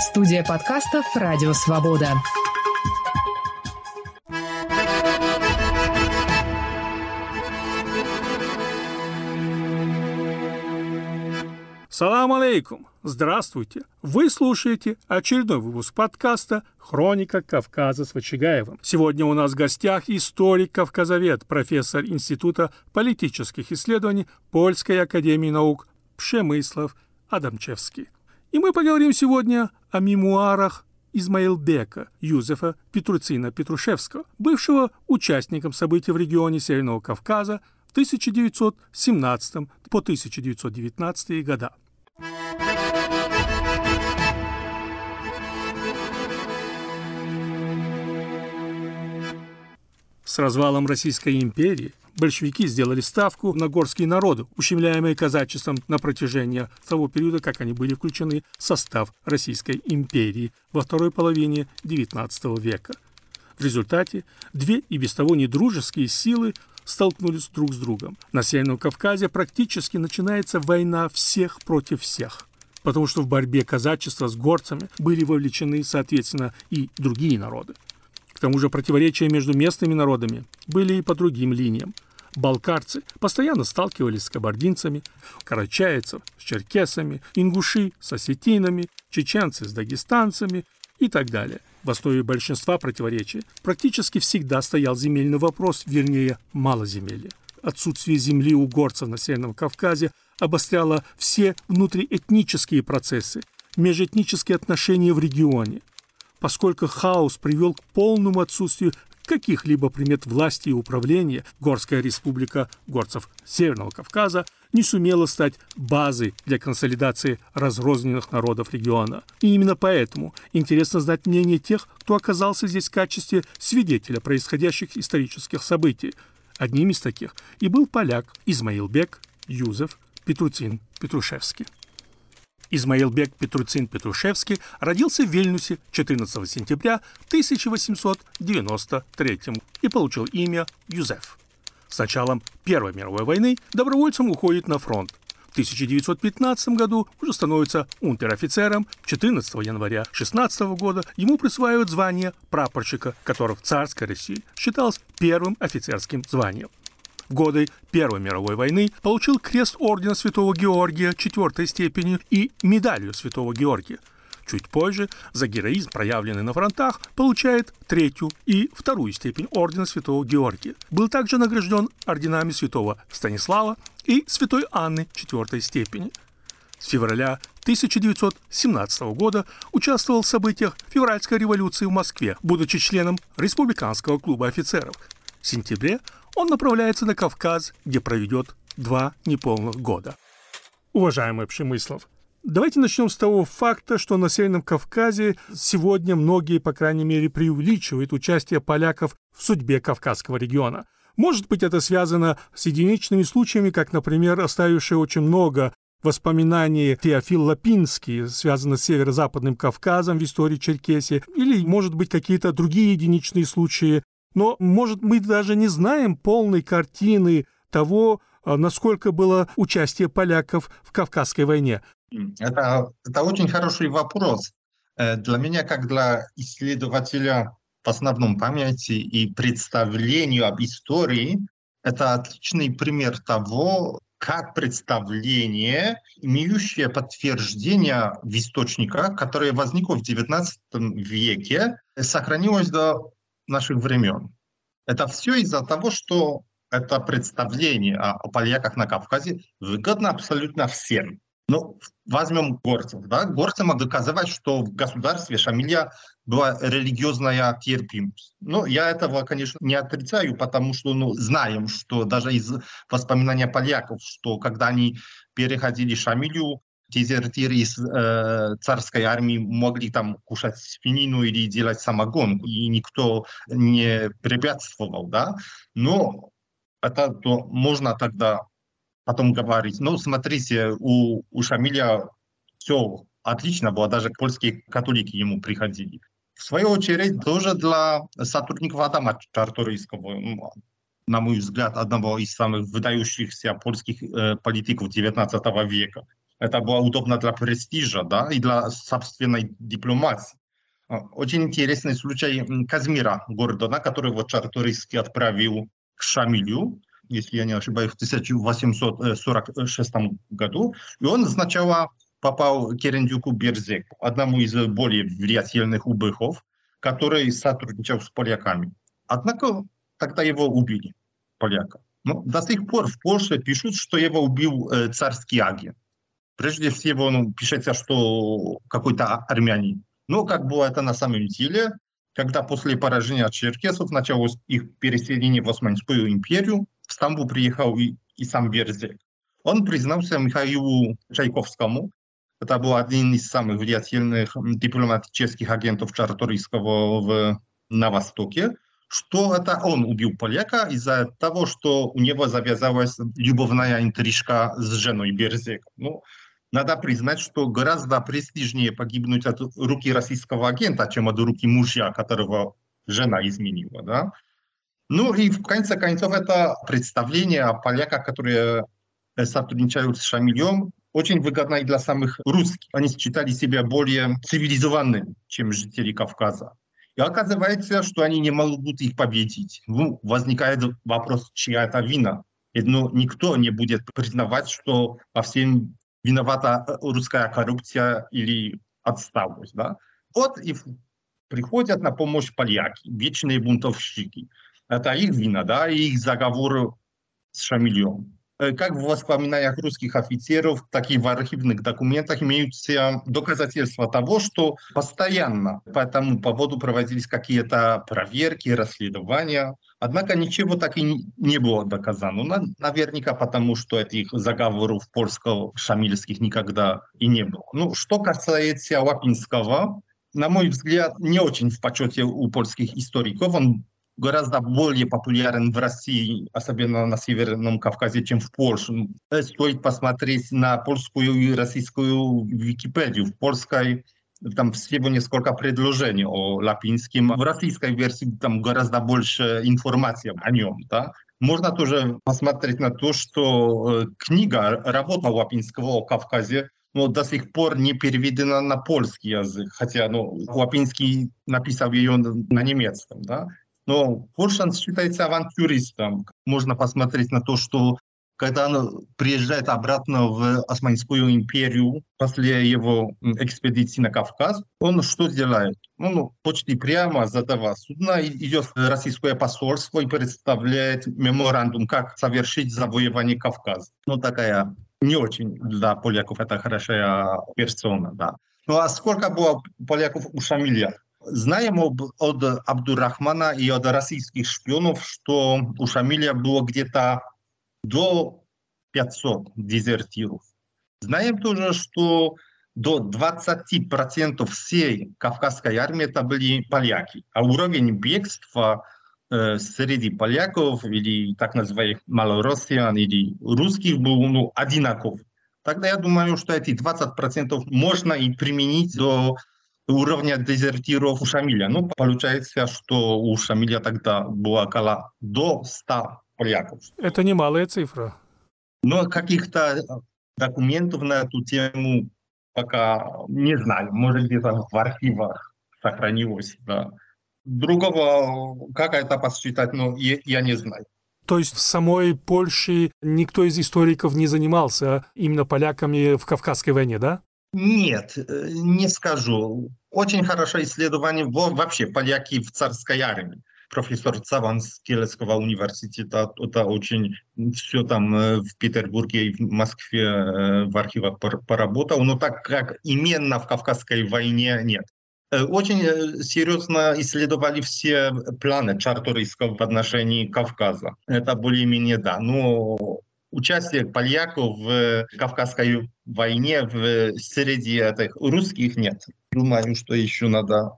Студия подкастов «Радио Свобода». Салам алейкум! Здравствуйте! Вы слушаете очередной выпуск подкаста «Хроника Кавказа» с Вачигаевым. Сегодня у нас в гостях историк-кавказовед, профессор Института политических исследований Польской академии наук Пшемыслов Адамчевский. И мы поговорим сегодня о мемуарах Измаилбека Юзефа Петруцина Петрушевского, бывшего участником событий в регионе Северного Кавказа в 1917 по 1919 года. С развалом Российской империи большевики сделали ставку на горские народы, ущемляемые казачеством на протяжении того периода, как они были включены в состав Российской империи во второй половине XIX века. В результате две и без того недружеские силы столкнулись друг с другом. На Северном Кавказе практически начинается война всех против всех потому что в борьбе казачества с горцами были вовлечены, соответственно, и другие народы. К тому же противоречия между местными народами были и по другим линиям. Балкарцы постоянно сталкивались с кабардинцами, карачаевцев с черкесами, ингуши с осетинами, чеченцы с дагестанцами и так далее. В основе большинства противоречий практически всегда стоял земельный вопрос, вернее, малоземелье. Отсутствие земли у горцев на Северном Кавказе обостряло все внутриэтнические процессы, межэтнические отношения в регионе, поскольку хаос привел к полному отсутствию каких-либо примет власти и управления, Горская республика горцев Северного Кавказа не сумела стать базой для консолидации разрозненных народов региона. И именно поэтому интересно знать мнение тех, кто оказался здесь в качестве свидетеля происходящих исторических событий. Одним из таких и был поляк Измаилбек Юзеф Петруцин Петрушевский. Измаилбек Петруцин Петрушевский родился в Вильнюсе 14 сентября 1893 и получил имя Юзеф. С началом Первой мировой войны добровольцем уходит на фронт. В 1915 году уже становится унтер-офицером. 14 января 16 года ему присваивают звание прапорщика, которое в царской России считалось первым офицерским званием в годы Первой мировой войны получил крест ордена Святого Георгия четвертой степени и медалью Святого Георгия. Чуть позже за героизм, проявленный на фронтах, получает третью и вторую степень ордена Святого Георгия. Был также награжден орденами Святого Станислава и Святой Анны четвертой степени. С февраля 1917 года участвовал в событиях февральской революции в Москве, будучи членом Республиканского клуба офицеров. Сентябре он направляется на Кавказ, где проведет два неполных года. Уважаемый Пшемыслов, давайте начнем с того факта, что на Северном Кавказе сегодня многие, по крайней мере, преувеличивают участие поляков в судьбе Кавказского региона. Может быть, это связано с единичными случаями, как, например, оставившие очень много воспоминаний Теофил Лапинский, связанных с северо-западным Кавказом в истории Черкесии, или, может быть, какие-то другие единичные случаи, но, может, мы даже не знаем полной картины того, а, насколько было участие поляков в Кавказской войне. Это, это очень хороший вопрос. Э, для меня, как для исследователя в основном памяти и представлению об истории, это отличный пример того, как представление, имеющее подтверждение в источниках, которое возникло в XIX веке, сохранилось до наших времен. Это все из-за того, что это представление о, о поляках на Кавказе выгодно абсолютно всем. Ну, возьмем горцев. Да? Горцам доказывать, что в государстве Шамиля была религиозная терпимость. Но я этого, конечно, не отрицаю, потому что ну, знаем, что даже из воспоминаний поляков, что когда они переходили Шамилю, дезертиры из э, царской армии могли там кушать свинину или делать самогон, и никто не препятствовал, да. Но это то можно тогда потом говорить. Ну, смотрите, у, у Шамиля все отлично было, даже польские католики ему приходили. В свою очередь, тоже для сотрудников Адама Чарторийского, на мой взгляд, одного из самых выдающихся польских э, политиков XIX века. Это было удобно для престижа, да, и для собственной дипломатии. Очень интересный случай Казмира Гордона, которого Чарторийский отправил к Шамилю, если я не ошибаюсь, в 1846 году. И он сначала попал к Керендюку Берзеку, одному из более влиятельных убыхов, который сотрудничал с поляками. Однако тогда его убили, поляка. Но до сих пор в Польше пишут, что его убил э, царский агент. Прежде всего, ну, пишется, что какой-то армянин. Но как было это на самом деле, когда после поражения черкесов началось их переселение в Османскую империю, в Стамбул приехал и, и сам Берзек. Он признался Михаилу Чайковскому, это был один из самых влиятельных дипломатических агентов Чарторийского в, на Востоке, что это он убил поляка из-за того, что у него завязалась любовная интрижка с женой Берзека. Ну, надо признать, что гораздо престижнее погибнуть от руки российского агента, чем от руки мужа, которого жена изменила. Да? Ну и в конце концов это представление о поляках, которые сотрудничают с Шамилем, очень выгодно и для самых русских. Они считали себя более цивилизованными, чем жители Кавказа. И оказывается, что они не могут их победить. Ну, возникает вопрос, чья это вина. Но никто не будет признавать, что во всем виновата русская коррупция или отсталость. Да? Вот и приходят на помощь поляки, вечные бунтовщики. Это их вина, да, и их заговор с Шамилем. Как в воспоминаниях русских офицеров, так и в архивных документах имеются доказательства того, что постоянно по этому поводу проводились какие-то проверки, расследования. Однако ничего так и не было доказано. Наверняка потому, что этих заговоров польско-шамильских никогда и не было. Ну, что касается Лапинского, на мой взгляд, не очень в почете у польских историков. Он гораздо более популярен в России, особенно на Северном Кавказе, чем в Польше. Стоит посмотреть на польскую и российскую Википедию. В польской там всего несколько предложений о Лапинском. В российской версии там гораздо больше информации о нем. Да? Можно тоже посмотреть на то, что э, книга, работа Лапинского о Кавказе но до сих пор не переведена на польский язык, хотя ну, Лапинский написал ее на немецком. Да? Но Форшан считается авантюристом. Можно посмотреть на то, что когда он приезжает обратно в Османскую империю после его экспедиции на Кавказ, он что делает? Он почти прямо за этого судна идет в российское посольство и представляет меморандум, как совершить завоевание Кавказа. Ну, такая не очень для поляков это хорошая персона, да. Ну, а сколько было поляков у Шамиля? Знаем об, от Абдурахмана и от российских шпионов, что у Шамиля было где-то до 500 дезертиров. Знаем тоже, что до 20% всей кавказской армии это были поляки. А уровень бегства э, среди поляков или так называемых малороссиян или русских был ну, одинаков. Тогда я думаю, что эти 20% можно и применить до уровня дезертиров у Шамиля. Ну, получается, что у Шамиля тогда было около до 100 поляков. Это немалая цифра. Но каких-то документов на эту тему пока не знаю. Может, где-то в архивах сохранилось. Да. Другого, как это посчитать, ну, я, я не знаю. То есть в самой Польше никто из историков не занимался именно поляками в Кавказской войне, да? Нет, не скажу. Очень хорошее исследование вообще поляки в царской армии. Профессор Цаван с Киевского университета, это очень все там в Петербурге и в Москве в архивах поработал, но так как именно в Кавказской войне нет. Очень серьезно исследовали все планы Чарторийского в отношении Кавказа. Это более-менее да. Но участие поляков в Кавказской войне в среди этих русских нет. Думаю, что еще надо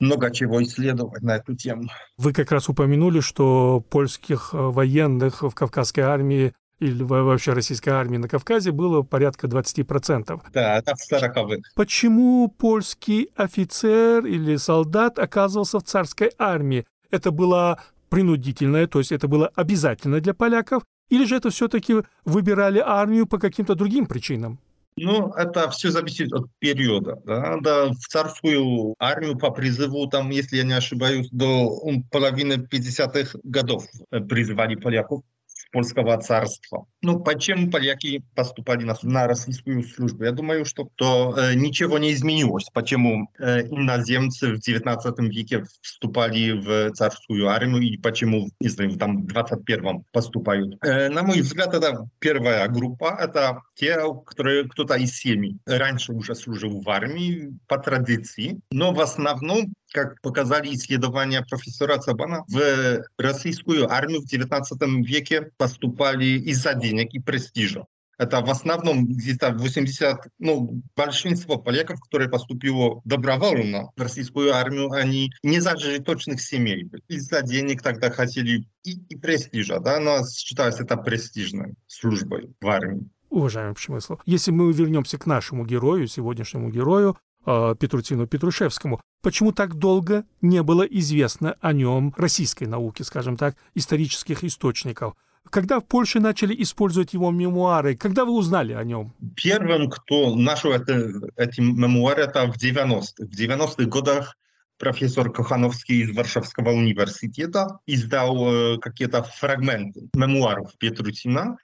много чего исследовать на эту тему. Вы как раз упомянули, что польских военных в Кавказской армии или вообще российской армии на Кавказе было порядка 20%. Да, это в 40-х. Почему польский офицер или солдат оказывался в царской армии? Это было принудительное, то есть это было обязательно для поляков, или же это все-таки выбирали армию по каким-то другим причинам? Ну, это все зависит от периода. Да? Да, в царскую армию по призыву, там, если я не ошибаюсь, до половины 50-х годов призывали поляков польского царства. Ну, почему поляки поступали на, на российскую службу? Я думаю, что то, э, ничего не изменилось. Почему э, иноземцы в 19 веке вступали в царскую армию и почему, не знаю, там в 21 поступают. Э, на мой взгляд, это первая группа, это те, которые кто-то из семьи раньше уже служил в армии по традиции, но в основном как показали исследования профессора Цабана, в российскую армию в 19 веке поступали из-за денег и престижа. Это в основном где-то 80, ну, большинство поляков, которые поступило добровольно в российскую армию, они не зажиточных семей. Из-за денег тогда хотели и, и престижа, да, но считалось это престижной службой в армии. Уважаемый Пшемыслов, если мы вернемся к нашему герою, сегодняшнему герою, э, Петрутину Петрушевскому, почему так долго не было известно о нем российской науке, скажем так, исторических источников? Когда в Польше начали использовать его мемуары? Когда вы узнали о нем? Первым, кто нашел это, эти мемуары, это в 90-х. В 90-х годах профессор Кохановский из Варшавского университета издал э, какие-то фрагменты мемуаров Петрутина.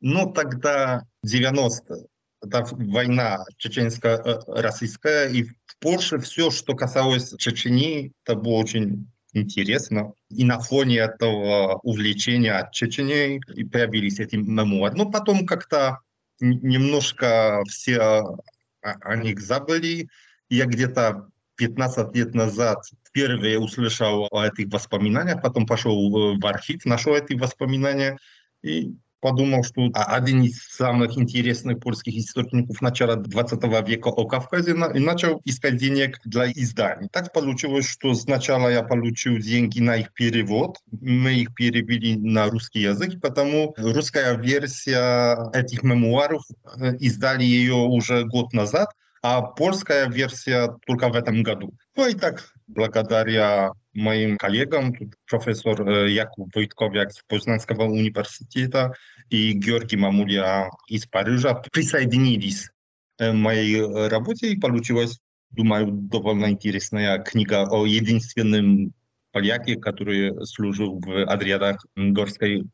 Но тогда 90 это война чеченско-российская, и в Польше все, что касалось Чечни, это было очень интересно. И на фоне этого увлечения Чечней появились эти мемуары. Но потом как-то немножко все о них забыли. Я где-то 15 лет назад впервые услышал о этих воспоминаниях, потом пошел в архив, нашел эти воспоминания и подумал, что один из самых интересных польских источников начала 20 века о Кавказе и начал искать денег для изданий. Так получилось, что сначала я получил деньги на их перевод, мы их перевели на русский язык, потому русская версия этих мемуаров издали ее уже год назад, а польская версия только в этом году. Ну и так, благодаря моим коллегам, профессор Jakub Wojtkowiak z Poznańskiego Uniwersytetu i Georgi Mamulia из Парижа присоединились к моей работе, и получилась, думаю, довольно интересная книга о единственном поляке, который служил в отрядах Горской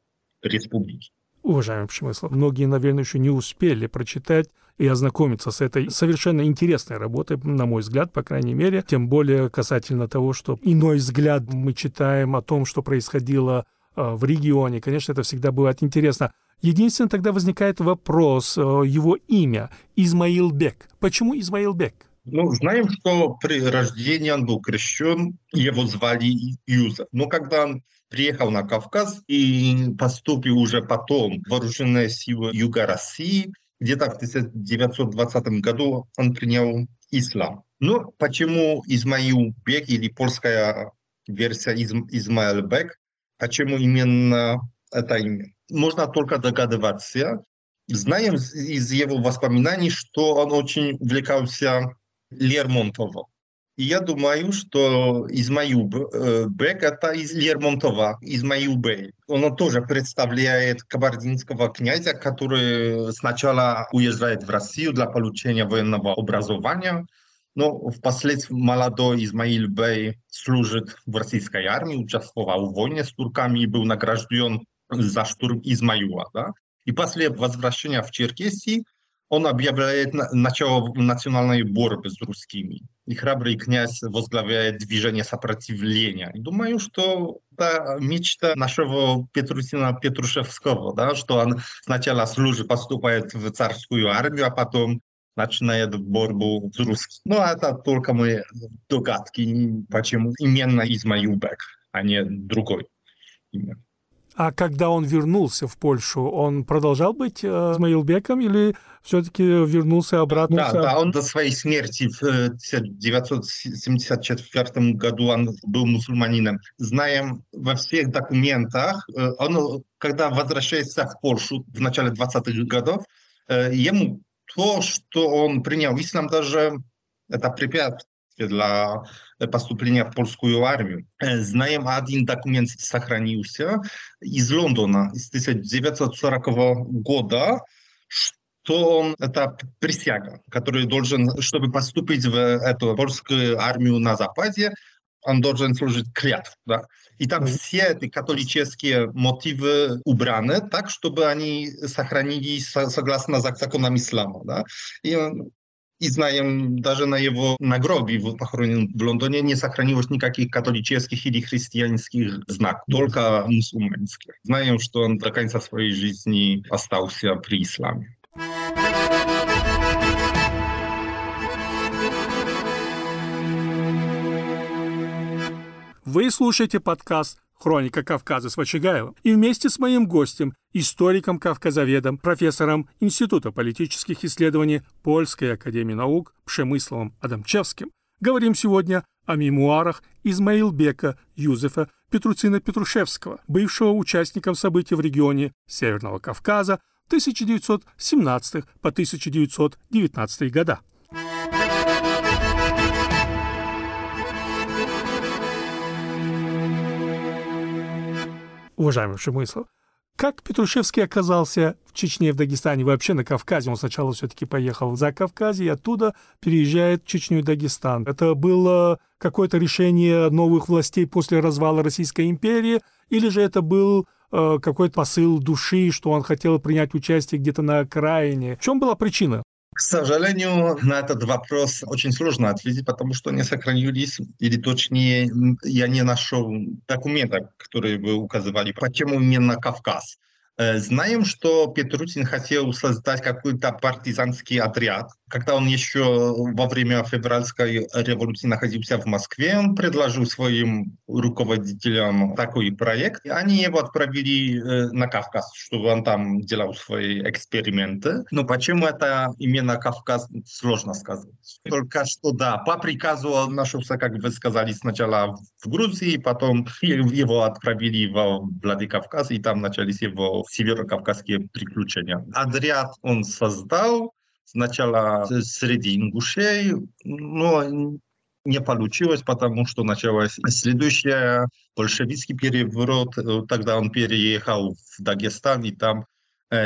республики. Уважаемый Пшемыслов, многие, наверное, еще не успели прочитать и ознакомиться с этой совершенно интересной работой, на мой взгляд, по крайней мере, тем более касательно того, что иной взгляд мы читаем о том, что происходило э, в регионе. Конечно, это всегда бывает интересно. Единственное, тогда возникает вопрос, э, его имя – Измаил Бек. Почему Измаил Бек? Ну, знаем, что при рождении он был крещен, его звали Юза. Но когда он приехал на Кавказ и поступил уже потом в вооруженные силы Юга России. Где-то в 1920 году он принял ислам. Но почему Измаил Бек или польская версия Изм, Измаил Бек, почему именно это имя? Можно только догадываться. Знаем из его воспоминаний, что он очень увлекался Лермонтовым. Я думаю, что Измаил Бек это из Лермонтова, Измаил Бей. Он тоже представляет кабардинского князя, который сначала уезжает в Россию для получения военного образования, но впоследствии молодой Измаил Бей служит в российской армии, участвовал в войне с турками и был награжден за штурм Измаила. Да? И после возвращения в Черкесии он объявляет начало национальной борьбы с русскими. И храбрый князь возглавляет движение сопротивления. И думаю, что это мечта нашего Петрусина Петрушевского, да, что он сначала служит, поступает в царскую армию, а потом начинает борьбу с русскими. Но это только мои догадки, почему именно Измаилбек, а не другой имя. А когда он вернулся в Польшу, он продолжал быть э, Измаилбеком или все-таки вернулся обратно? Да, да, он до своей смерти в 1974 году он был мусульманином. Знаем во всех документах, э, он, когда возвращается в Польшу в начале 20-х годов, э, ему то, что он принял ислам, даже это препятствие dla поступления в польскую армию. Знаем, один документ сохранился из Лондона из 1940 года, то это присяга, который должен, чтобы поступить в эту польскую армию на Западе, он должен служить клятву. Да? И там все эти католические мотивы убраны так, чтобы они сохранились согласно законам ислама. Да? И и знаем, даже на его нагробе похоронен в Лондоне не сохранилось никаких католических или христианских знаков, только мусульманских. Знаем, что он до конца своей жизни остался при исламе. Вы слушаете подкаст «Хроника Кавказа» с Вачигаевым и вместе с моим гостем, историком, кавказоведом, профессором Института политических исследований Польской академии наук Пшемысловым Адамчевским говорим сегодня о мемуарах Измаилбека Юзефа Петруцина Петрушевского, бывшего участником событий в регионе Северного Кавказа 1917 по 1919 года. Уважаемый Шемыслов, как Петрушевский оказался в Чечне, в Дагестане, вообще на Кавказе? Он сначала все-таки поехал за Кавказ и оттуда переезжает в Чечню и Дагестан. Это было какое-то решение новых властей после развала Российской империи, или же это был э, какой-то посыл души, что он хотел принять участие где-то на окраине? В чем была причина? К сожалению, на этот вопрос очень сложно ответить, потому что не сохранились, или точнее, я не нашел документов, которые бы указывали, почему именно Кавказ. Э, знаем, что Петрутин хотел создать какой-то партизанский отряд. Когда он еще во время февральской революции находился в Москве, он предложил своим руководителям такой проект. И они его отправили э, на Кавказ, чтобы он там делал свои эксперименты. Но почему это именно Кавказ, сложно сказать. Только что, да, по приказу нашелся, как вы сказали, сначала в Грузии, потом его отправили во Владикавказ, и там начались его северокавказские приключения. Отряд он создал сначала среди ингушей, но не получилось, потому что началась следующая большевистский переворот. Тогда он переехал в Дагестан, и там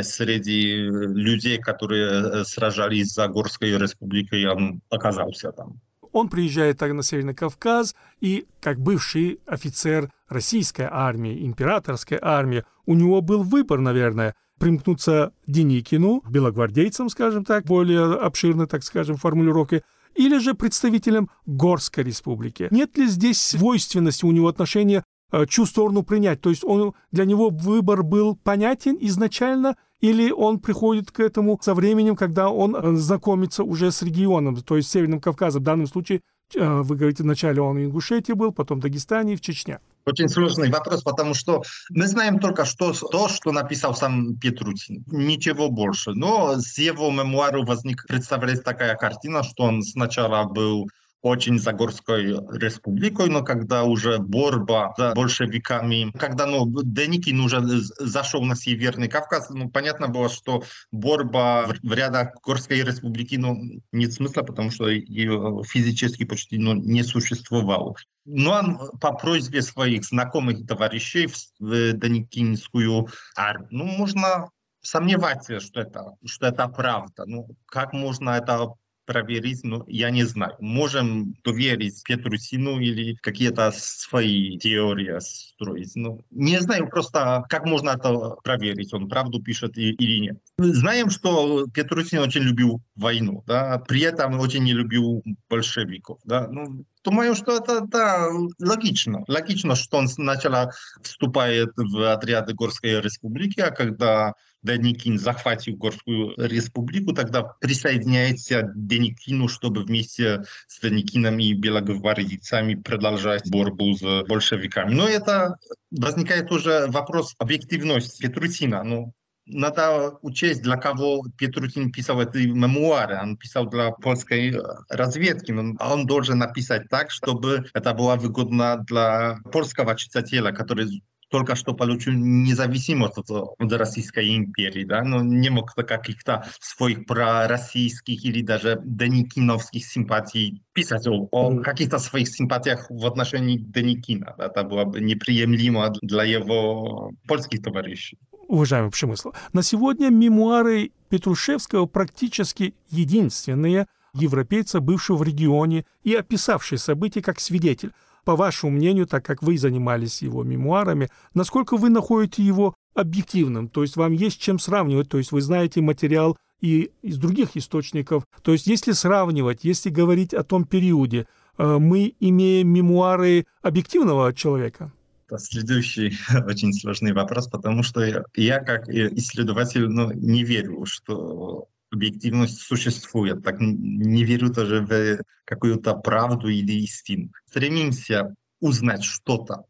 среди людей, которые сражались за Горской республикой, он оказался там. Он приезжает так на Северный Кавказ, и как бывший офицер российской армии, императорской армии, у него был выбор, наверное, примкнуться Деникину, белогвардейцам, скажем так, более обширной, так скажем, формулировки, или же представителям Горской республики. Нет ли здесь свойственности у него отношения э, чью сторону принять? То есть он, для него выбор был понятен изначально, или он приходит к этому со временем, когда он э, знакомится уже с регионом, то есть Северным Кавказом. В данном случае, э, вы говорите, вначале он в Ингушетии был, потом в Дагестане и в Чечне. Очень сложный вопрос, потому что мы знаем только что, то, что написал сам Петрутин, ничего больше. Но с его мемуаров возник, представляется такая картина, что он сначала был очень за Горской республикой, но когда уже борьба за большевиками, когда ну, Деникин уже зашел на Северный Кавказ, ну, понятно было, что борьба в, рядах Горской республики ну, нет смысла, потому что ее физически почти ну, не существовало. Но он по просьбе своих знакомых товарищей в, в Деникинскую армию, ну, можно сомневаться, что это, что это правда. Ну, как можно это проверить, но я не знаю. Можем доверить Петрусину или какие-то свои теории строить. Но не знаю просто, как можно это проверить, он правду пишет или нет. Знаем, что Петрусин очень любил войну, да, при этом очень не любил большевиков. Да. Ну, Думаю, что это да, логично. Логично, что он сначала вступает в отряды Горской республики, а когда Деникин захватил Горскую республику, тогда присоединяется Деникину, чтобы вместе с Деникином и белогвардейцами продолжать борьбу с большевиками. Но это возникает уже вопрос объективности Петрутина. Ну, надо учесть, для кого Петрутин писал эти мемуары. Он писал для польской разведки, но он должен написать так, чтобы это было выгодно для польского читателя, который только что получил независимость от, от Российской империи, да, но не мог каких-то своих пророссийских или даже деникиновских симпатий писать о, о каких-то своих симпатиях в отношении Деникина. Да, это было бы неприемлемо для его польских товарищей. Уважаемый Пшемыслов, на сегодня мемуары Петрушевского практически единственные европейца, бывшего в регионе и описавшие события как свидетель. По вашему мнению, так как вы занимались его мемуарами, насколько вы находите его объективным? То есть вам есть чем сравнивать, то есть вы знаете материал и из других источников. То есть если сравнивать, если говорить о том периоде, э, мы имеем мемуары объективного человека? Следующий очень сложный вопрос, потому что я, как исследователь ну, не верю, что объективность существует. Так не верю тоже в какую-то правду или истину. Стремимся узнать что-то,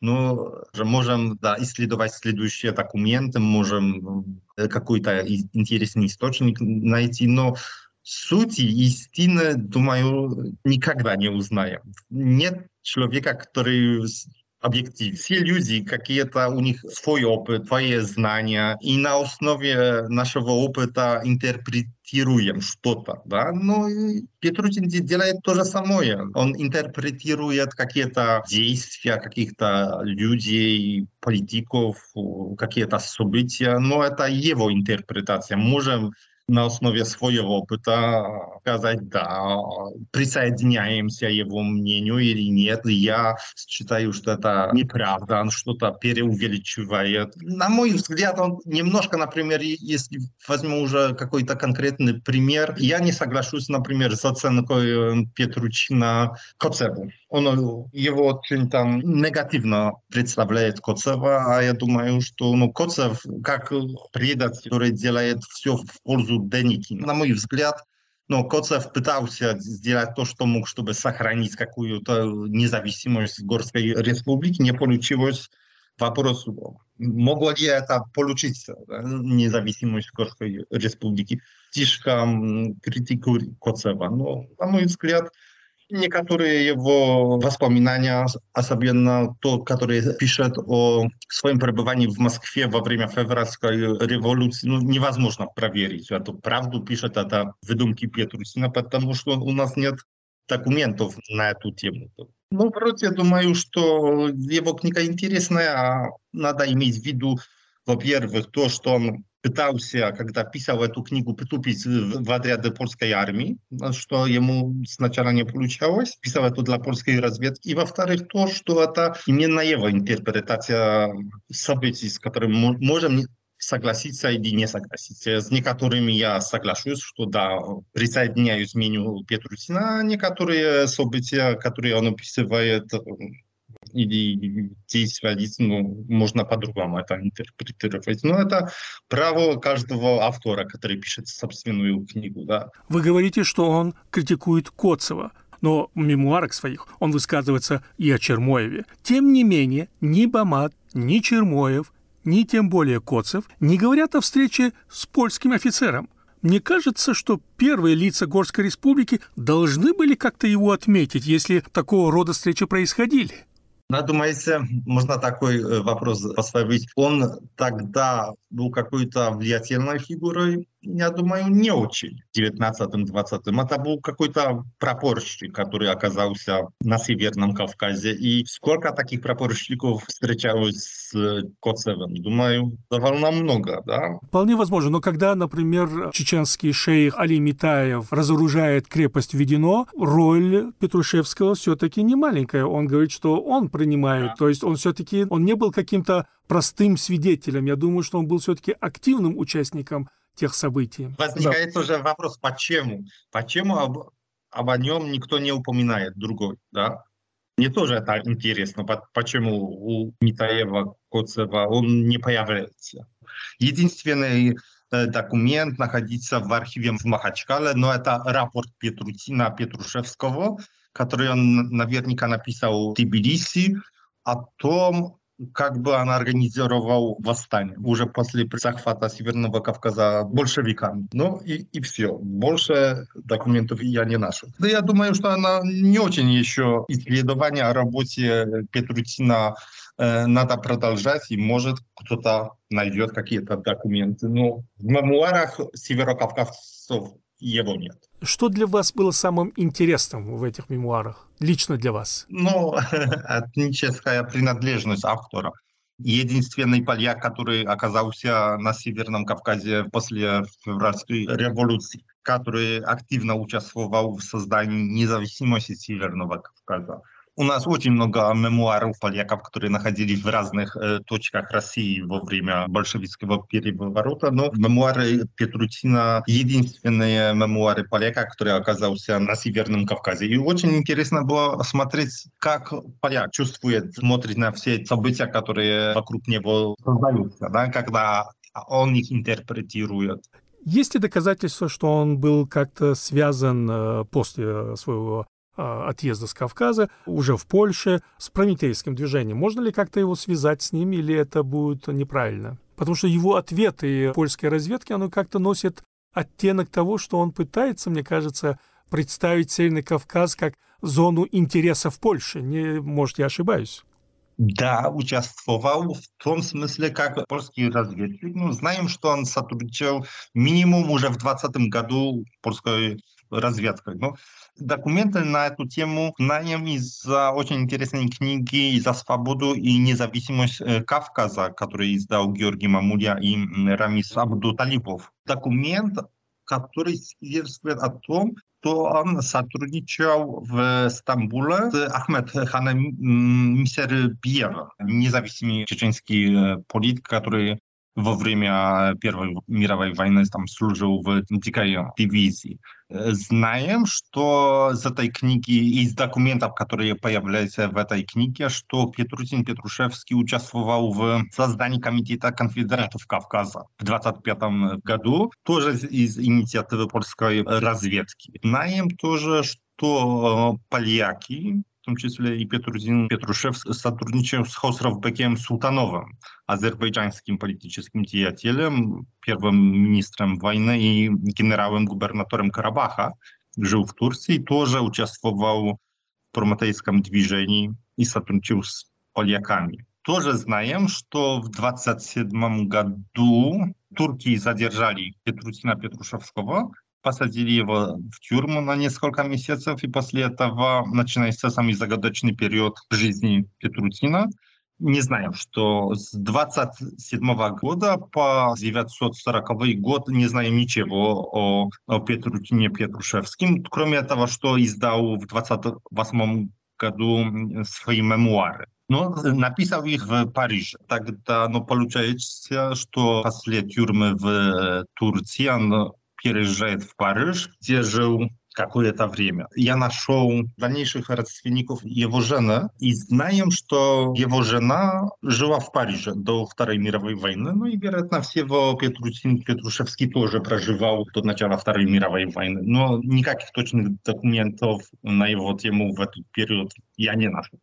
но можем да, исследовать следующие документы, можем какой-то интересный источник найти, но сути истины, думаю, никогда не узнаем. Нет человека, который объектив. Все люди, какие-то у них свой опыт, свои знания, и на основе нашего опыта интерпретируем что-то, да, но Петрутин делает то же самое. Он интерпретирует какие-то действия каких-то людей, политиков, какие-то события, но это его интерпретация. Можем на основе своего опыта сказать, да, присоединяемся его мнению или нет. Я считаю, что это неправда, он что-то переувеличивает. На мой взгляд, он немножко, например, если возьму уже какой-то конкретный пример, я не соглашусь, например, с оценкой Петручина Коцеву. Он его очень там негативно представляет Коцева, а я думаю, что ну, Коцев как предатель, который делает все в пользу Деники. На мой взгляд, но Коцев пытался сделать то, что мог, чтобы сохранить какую-то независимость Горской республики. Не получилось. Вопрос, могло ли это получить независимость Горской республики? Слишком критикую Коцева. Но, на мой взгляд, Некоторые его воспоминания, особенно то, который пишет о своем пребывании в Москве во время февральской революции, ну, невозможно проверить. Эту правду пишет это выдумки Петрусина, потому что у нас нет документов на эту тему. Ну, вроде думаю, что его книга интересная, а надо иметь в виду, во-первых, то, что он пытался, когда писал эту книгу, притупить в отряды польской армии, что ему сначала не получалось. Писал это для польской разведки. И во-вторых, то, что это именно его интерпретация событий, с которыми мы можем согласиться или не согласиться. С некоторыми я соглашусь, что да, присоединяюсь к мнению Петрусина, а некоторые события, которые он описывает, или действия ну, можно по-другому это интерпретировать. Но это право каждого автора, который пишет собственную книгу. Да. Вы говорите, что он критикует Коцева, но в мемуарах своих он высказывается и о Чермоеве. Тем не менее, ни Бамат, ни Чермоев, ни тем более Коцев не говорят о встрече с польским офицером. Мне кажется, что первые лица Горской республики должны были как-то его отметить, если такого рода встречи происходили. Ну, думаете, можно такой э, вопрос поставить. Он тогда был какой-то влиятельной фигурой я думаю, не очень в 19-20. Это был какой-то прапорщик, который оказался на Северном Кавказе. И сколько таких прапорщиков встречалось с Коцевым? Думаю, довольно много, да? Вполне возможно. Но когда, например, чеченский шейх Али Митаев разоружает крепость Ведено, роль Петрушевского все-таки не маленькая. Он говорит, что он принимает. Да. То есть он все-таки, он не был каким-то простым свидетелем. Я думаю, что он был все-таки активным участником тех событий. Возникает да. уже вопрос, почему? Почему об, об нем никто не упоминает другой, да? Мне тоже это интересно, почему у Митаева, Коцева он не появляется. Единственный э, документ находится в архиве в Махачкале, но это рапорт Петрутина Петрушевского, который он наверняка написал в Тбилиси о том, как бы он организовал восстание уже после захвата Северного Кавказа большевиками. Ну и, и все. Больше документов я не нашел. Да я думаю, что она не очень еще исследование о работе Петрутина э, надо продолжать, и может кто-то найдет какие-то документы. Но в мемуарах северокавказцев его нет. Что для вас было самым интересным в этих мемуарах, лично для вас? Ну, этническая принадлежность автора. единственный поляк, который оказался на Северном Кавказе после февральской революции, который активно участвовал в создании независимости Северного Кавказа. У нас очень много мемуаров поляков, которые находились в разных э, точках России во время большевистского переворота, но мемуары Петрутина единственные мемуары поляка, который оказался на Северном Кавказе. И очень интересно было смотреть, как поляк чувствует, смотрит на все события, которые вокруг него создаются, да, когда он их интерпретирует. Есть ли доказательства, что он был как-то связан э, после своего отъезда с Кавказа, уже в Польше, с прометейским движением. Можно ли как-то его связать с ними, или это будет неправильно? Потому что его ответы польской разведки, оно как-то носит оттенок того, что он пытается, мне кажется, представить Северный Кавказ как зону интересов Польши. Не, может, я ошибаюсь? Да, участвовал в том смысле, как польский разведчик. Ну, знаем, что он сотрудничал минимум уже в 2020 году польской разведкой. Ну, документы на эту тему знаем из очень интересной книги «За свободу и независимость Кавказа», который издал Георгий Мамуля и Рамис Абдуталипов. Документ, который свидетельствует о том, что он сотрудничал в Стамбуле с Ахмед Ханом Мисербиевым, независимый чеченский политик, который во время Первой мировой войны там служил в дикой дивизии. Знаем, что из этой книги, из документов, которые появляются в этой книге, что Петрутин Петрушевский участвовал в создании комитета конфедератов Кавказа в 25 году, тоже из инициативы польской разведки. Знаем тоже, что поляки в том числе и Петрузин Петрушев сотрудничал с Хосровбеком Султановым, азербайджанским политическим деятелем, первым министром войны и генералом-губернатором Карабаха, жил в Турции, тоже участвовал в прометейском движении и сотрудничал с поляками. Тоже знаем, что в 27 году турки задержали Петрутина Петрушевского, посадили его в тюрьму на несколько месяцев, и после этого начинается самый загадочный период жизни Петрутина. Не знаем, что с 27 года по 940 год не знаем ничего о, о Петрутине Петрушевским, кроме того, что издал в 28 году свои мемуары. Но написал их в Париже. Тогда ну, получается, что после тюрьмы в Турции он переезжает в Париж, где жил какое-то время. Я нашел дальнейших родственников его жены и знаем, что его жена жила в Париже до Второй мировой войны. Ну и, вероятно, всего Петрусин Петрушевский тоже проживал до начала Второй мировой войны. Но никаких точных документов на его тему в этот период я не нашел.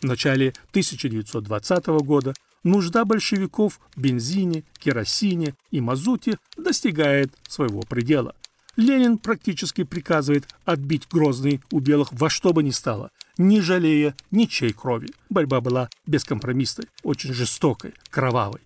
В начале 1920 года нужда большевиков в бензине, керосине и мазуте достигает своего предела. Ленин практически приказывает отбить Грозный у белых во что бы ни стало, не жалея ничьей крови. Борьба была бескомпромиссной, очень жестокой, кровавой.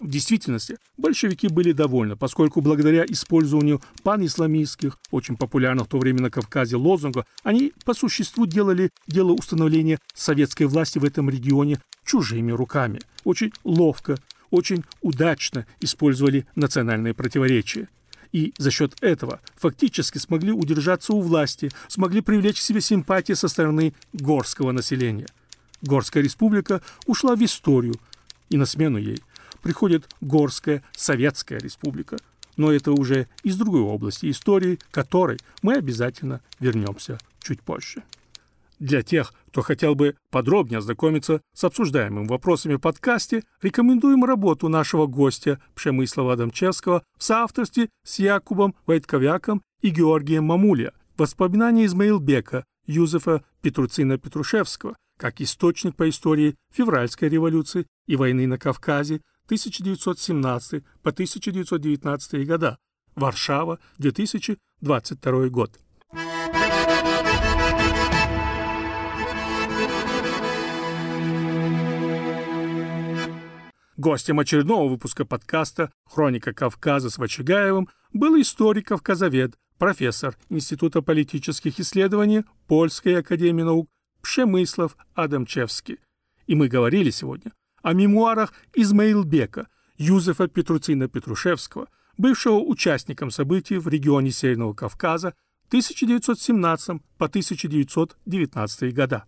В действительности большевики были довольны, поскольку благодаря использованию панисламистских, очень популярных в то время на Кавказе лозунгов, они по существу делали дело установления советской власти в этом регионе чужими руками. Очень ловко, очень удачно использовали национальные противоречия. И за счет этого фактически смогли удержаться у власти, смогли привлечь к себе симпатии со стороны горского населения. Горская республика ушла в историю, и на смену ей приходит Горская Советская Республика. Но это уже из другой области истории, которой мы обязательно вернемся чуть позже. Для тех, кто хотел бы подробнее ознакомиться с обсуждаемыми вопросами в подкасте, рекомендуем работу нашего гостя Пшемыслова Адамчевского в соавторстве с Якубом Войтковяком и Георгием Мамуля «Воспоминания Измаилбека Юзефа Петруцина Петрушевского как источник по истории февральской революции и войны на Кавказе 1917 по 1919 года. Варшава, 2022 год. Гостем очередного выпуска подкаста «Хроника Кавказа» с Вачигаевым был историк-кавказовед, профессор Института политических исследований Польской академии наук Пшемыслов Адамчевский. И мы говорили сегодня о мемуарах Измаилбека, Юзефа Петруцина Петрушевского, бывшего участником событий в регионе Северного Кавказа 1917 по 1919 года.